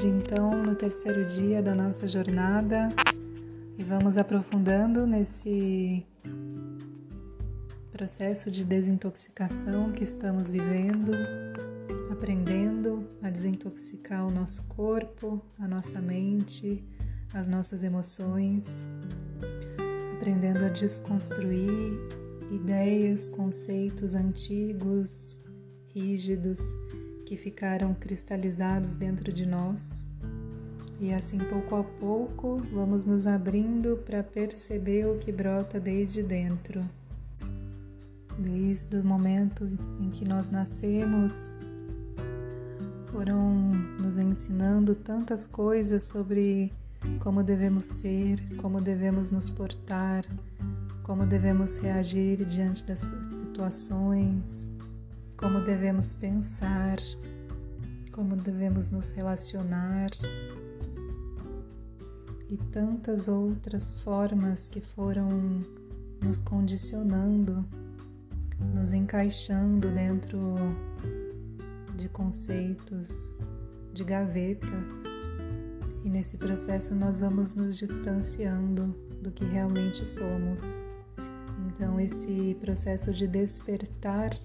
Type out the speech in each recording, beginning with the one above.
hoje, então, no terceiro dia da nossa jornada e vamos aprofundando nesse processo de desintoxicação que estamos vivendo, aprendendo a desintoxicar o nosso corpo, a nossa mente, as nossas emoções, aprendendo a desconstruir ideias, conceitos antigos, rígidos que ficaram cristalizados dentro de nós. E assim, pouco a pouco, vamos nos abrindo para perceber o que brota desde dentro. Desde o momento em que nós nascemos, foram nos ensinando tantas coisas sobre como devemos ser, como devemos nos portar, como devemos reagir diante das situações, como devemos pensar, como devemos nos relacionar e tantas outras formas que foram nos condicionando, nos encaixando dentro de conceitos, de gavetas. E nesse processo nós vamos nos distanciando do que realmente somos. Então, esse processo de despertar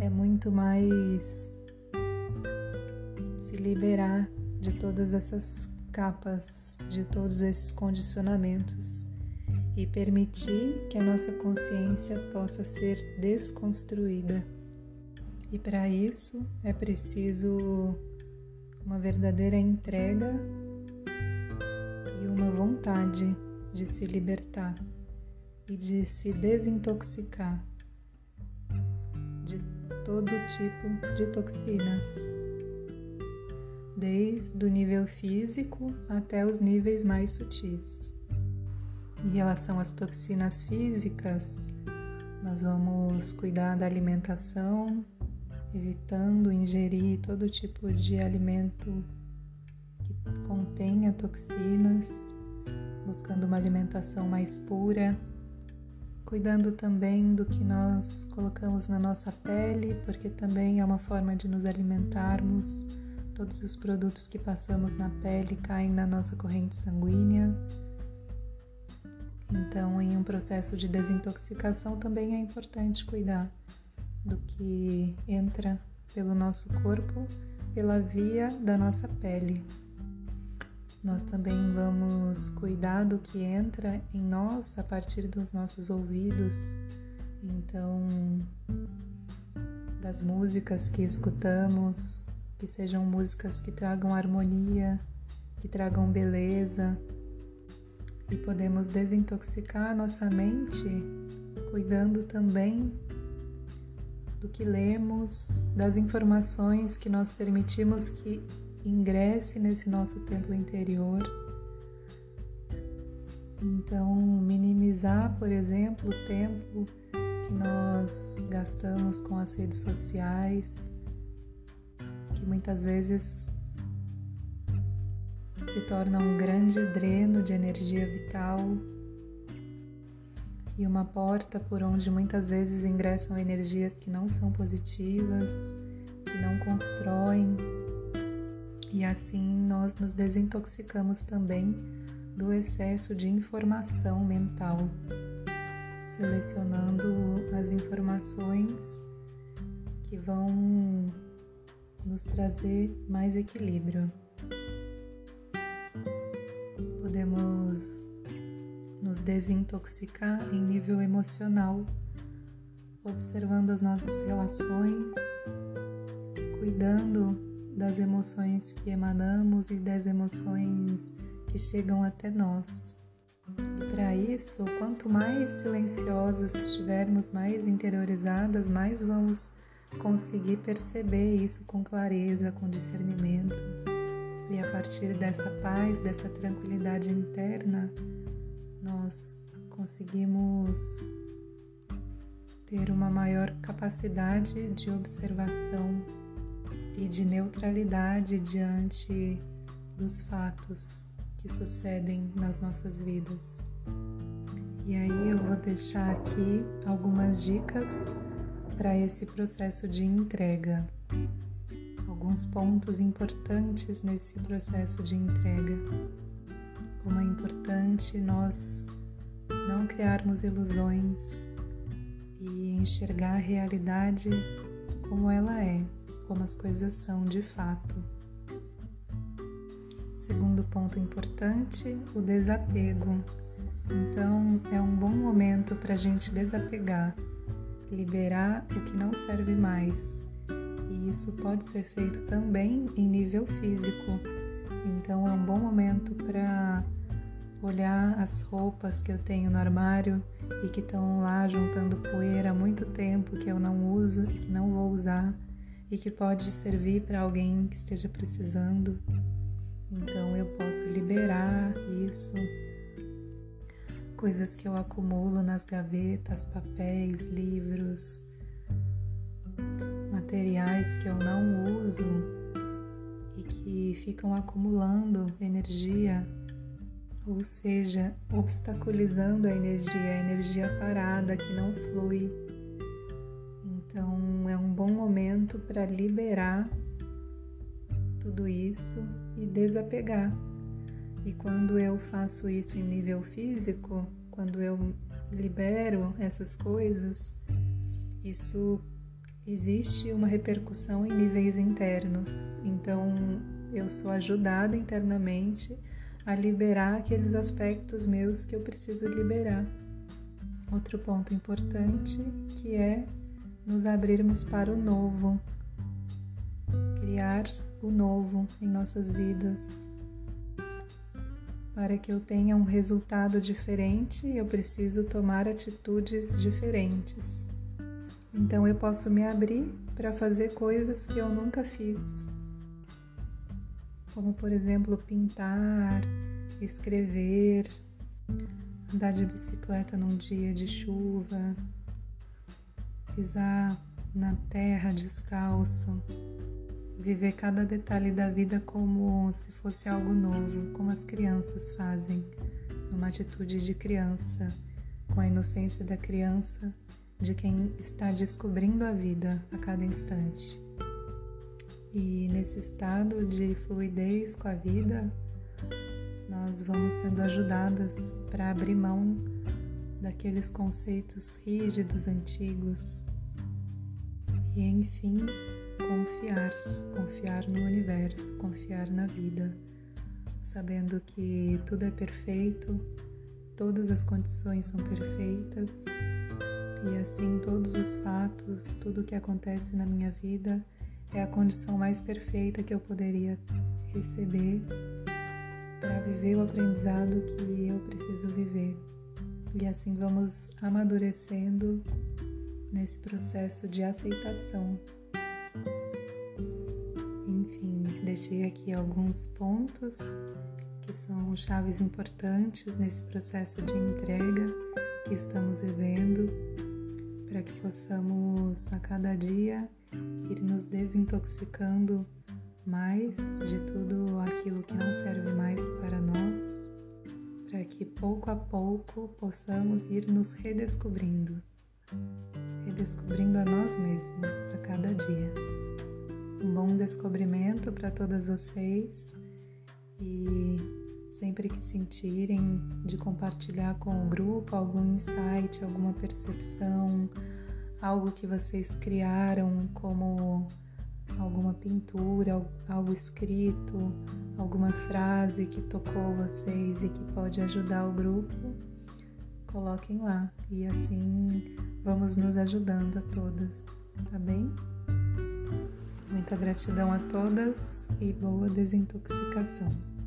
é muito mais se liberar de todas essas capas, de todos esses condicionamentos e permitir que a nossa consciência possa ser desconstruída. E para isso é preciso uma verdadeira entrega e uma vontade de se libertar e de se desintoxicar todo tipo de toxinas, desde o nível físico até os níveis mais sutis. Em relação às toxinas físicas, nós vamos cuidar da alimentação, evitando ingerir todo tipo de alimento que contenha toxinas, buscando uma alimentação mais pura cuidando também do que nós colocamos na nossa pele, porque também é uma forma de nos alimentarmos. Todos os produtos que passamos na pele caem na nossa corrente sanguínea. Então, em um processo de desintoxicação, também é importante cuidar do que entra pelo nosso corpo, pela via da nossa pele. Nós também vamos cuidar do que entra em nós a partir dos nossos ouvidos. Então, das músicas que escutamos, que sejam músicas que tragam harmonia, que tragam beleza, e podemos desintoxicar nossa mente cuidando também do que lemos, das informações que nós permitimos que ingresse nesse nosso templo interior. Então, minimizar, por exemplo, o tempo que nós gastamos com as redes sociais, que muitas vezes se torna um grande dreno de energia vital e uma porta por onde muitas vezes ingressam energias que não são positivas, que não constroem e assim nós nos desintoxicamos também do excesso de informação mental, selecionando as informações que vão nos trazer mais equilíbrio. Podemos nos desintoxicar em nível emocional, observando as nossas relações, cuidando das emoções que emanamos e das emoções que chegam até nós. E para isso, quanto mais silenciosas estivermos, mais interiorizadas, mais vamos conseguir perceber isso com clareza, com discernimento. E a partir dessa paz, dessa tranquilidade interna, nós conseguimos ter uma maior capacidade de observação e de neutralidade diante dos fatos que sucedem nas nossas vidas. E aí eu vou deixar aqui algumas dicas para esse processo de entrega, alguns pontos importantes nesse processo de entrega. Como é importante nós não criarmos ilusões e enxergar a realidade como ela é, como as coisas são de fato. Segundo ponto importante, o desapego. Então, é um bom momento para a gente desapegar, liberar o que não serve mais. E isso pode ser feito também em nível físico. Então, é um bom momento para olhar as roupas que eu tenho no armário e que estão lá juntando poeira há muito tempo que eu não uso e que não vou usar e que pode servir para alguém que esteja precisando. Então eu posso liberar isso, coisas que eu acumulo nas gavetas, papéis, livros, materiais que eu não uso e que ficam acumulando energia, ou seja, obstaculizando a energia, a energia parada que não flui. Então é um bom momento para liberar tudo isso e desapegar. E quando eu faço isso em nível físico, quando eu libero essas coisas, isso existe uma repercussão em níveis internos. Então eu sou ajudada internamente a liberar aqueles aspectos meus que eu preciso liberar. Outro ponto importante que é nos abrirmos para o novo, criar o novo em nossas vidas. Para que eu tenha um resultado diferente, eu preciso tomar atitudes diferentes. Então eu posso me abrir para fazer coisas que eu nunca fiz. Como, por exemplo, pintar, escrever, andar de bicicleta num dia de chuva, pisar na terra descalço, viver cada detalhe da vida como se fosse algo novo, como as crianças fazem, numa atitude de criança, com a inocência da criança, de quem está descobrindo a vida a cada instante. E nesse estado de fluidez com a vida, nós vamos sendo ajudadas para abrir mão daqueles conceitos rígidos antigos e, enfim, confiar, confiar no universo, confiar na vida, sabendo que tudo é perfeito, todas as condições são perfeitas e assim todos os fatos, tudo que acontece na minha vida é a condição mais perfeita que eu poderia receber para viver o aprendizado que eu preciso viver. E assim vamos amadurecendo nesse processo de aceitação. Deixei aqui alguns pontos que são chaves importantes nesse processo de entrega que estamos vivendo, para que possamos a cada dia ir nos desintoxicando mais de tudo aquilo que não serve mais para nós, para que pouco a pouco possamos ir nos redescobrindo, redescobrindo a nós mesmos a cada dia. Um bom descobrimento para todas vocês e sempre que sentirem de compartilhar com o grupo algum insight, alguma percepção, algo que vocês criaram como alguma pintura, algo escrito, alguma frase que tocou vocês e que pode ajudar o grupo, coloquem lá e assim vamos nos ajudando a todas, tá bem? Muita gratidão a todas e boa desintoxicação.